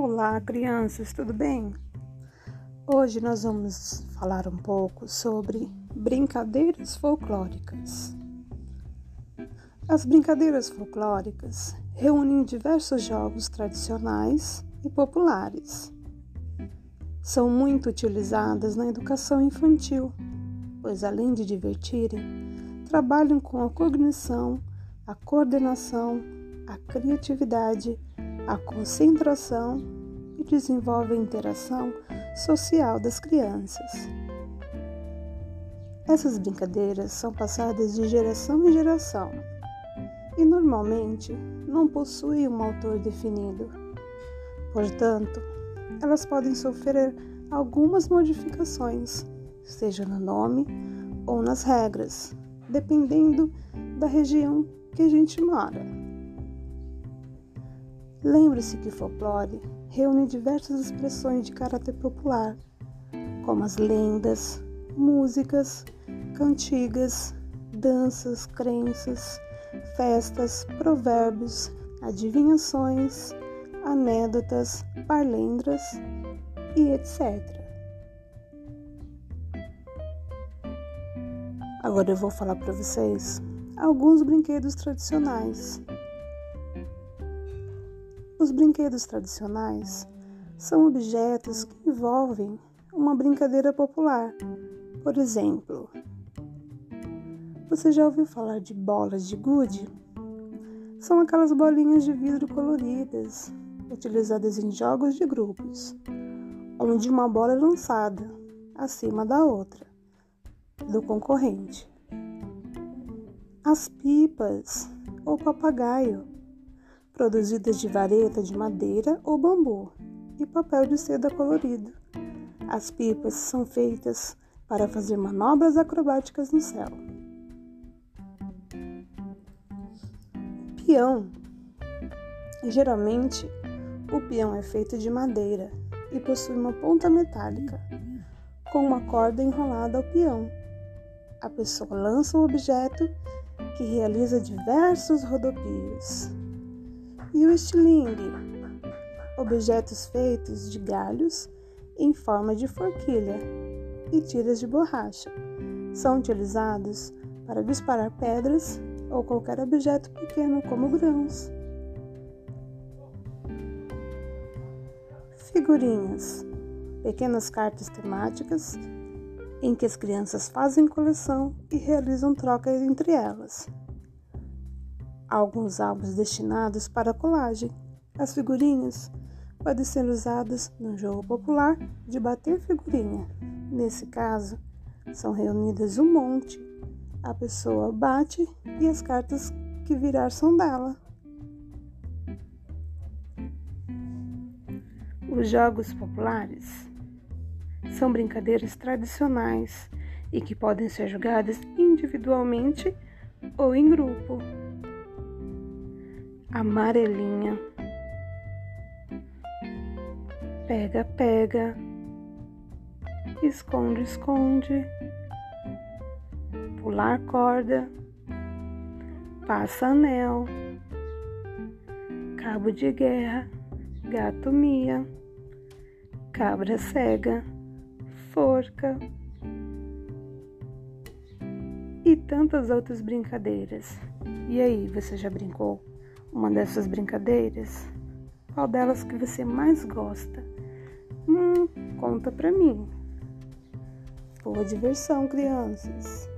Olá, crianças, tudo bem? Hoje nós vamos falar um pouco sobre brincadeiras folclóricas. As brincadeiras folclóricas reúnem diversos jogos tradicionais e populares. São muito utilizadas na educação infantil, pois além de divertirem, trabalham com a cognição, a coordenação, a criatividade a concentração e desenvolve a interação social das crianças. Essas brincadeiras são passadas de geração em geração e normalmente não possuem um autor definido. Portanto, elas podem sofrer algumas modificações, seja no nome ou nas regras, dependendo da região que a gente mora. Lembre-se que folclore reúne diversas expressões de caráter popular, como as lendas, músicas, cantigas, danças, crenças, festas, provérbios, adivinhações, anedotas, parlendras e etc. Agora eu vou falar para vocês alguns brinquedos tradicionais os brinquedos tradicionais são objetos que envolvem uma brincadeira popular. Por exemplo, você já ouviu falar de bolas de gude? São aquelas bolinhas de vidro coloridas, utilizadas em jogos de grupos, onde uma bola é lançada acima da outra, do concorrente. As pipas ou papagaio produzidas de vareta de madeira ou bambu e papel de seda colorido. As pipas são feitas para fazer manobras acrobáticas no céu. Peão. Geralmente, o peão é feito de madeira e possui uma ponta metálica, com uma corda enrolada ao peão. A pessoa lança o objeto que realiza diversos rodopios e o estilingue, objetos feitos de galhos em forma de forquilha e tiras de borracha. São utilizados para disparar pedras ou qualquer objeto pequeno, como grãos. Figurinhas pequenas cartas temáticas em que as crianças fazem coleção e realizam troca entre elas alguns álbuns destinados para colagem. As figurinhas podem ser usadas no jogo popular de bater figurinha. Nesse caso, são reunidas um monte. A pessoa bate e as cartas que virar são dela. Os jogos populares são brincadeiras tradicionais e que podem ser jogadas individualmente ou em grupo amarelinha. Pega, pega. Esconde, esconde. Pular corda. Passa anel. Cabo de guerra. Gato mia. Cabra cega. Forca. E tantas outras brincadeiras. E aí, você já brincou? Uma dessas brincadeiras? Qual delas que você mais gosta? Hum, conta pra mim. Boa diversão, crianças!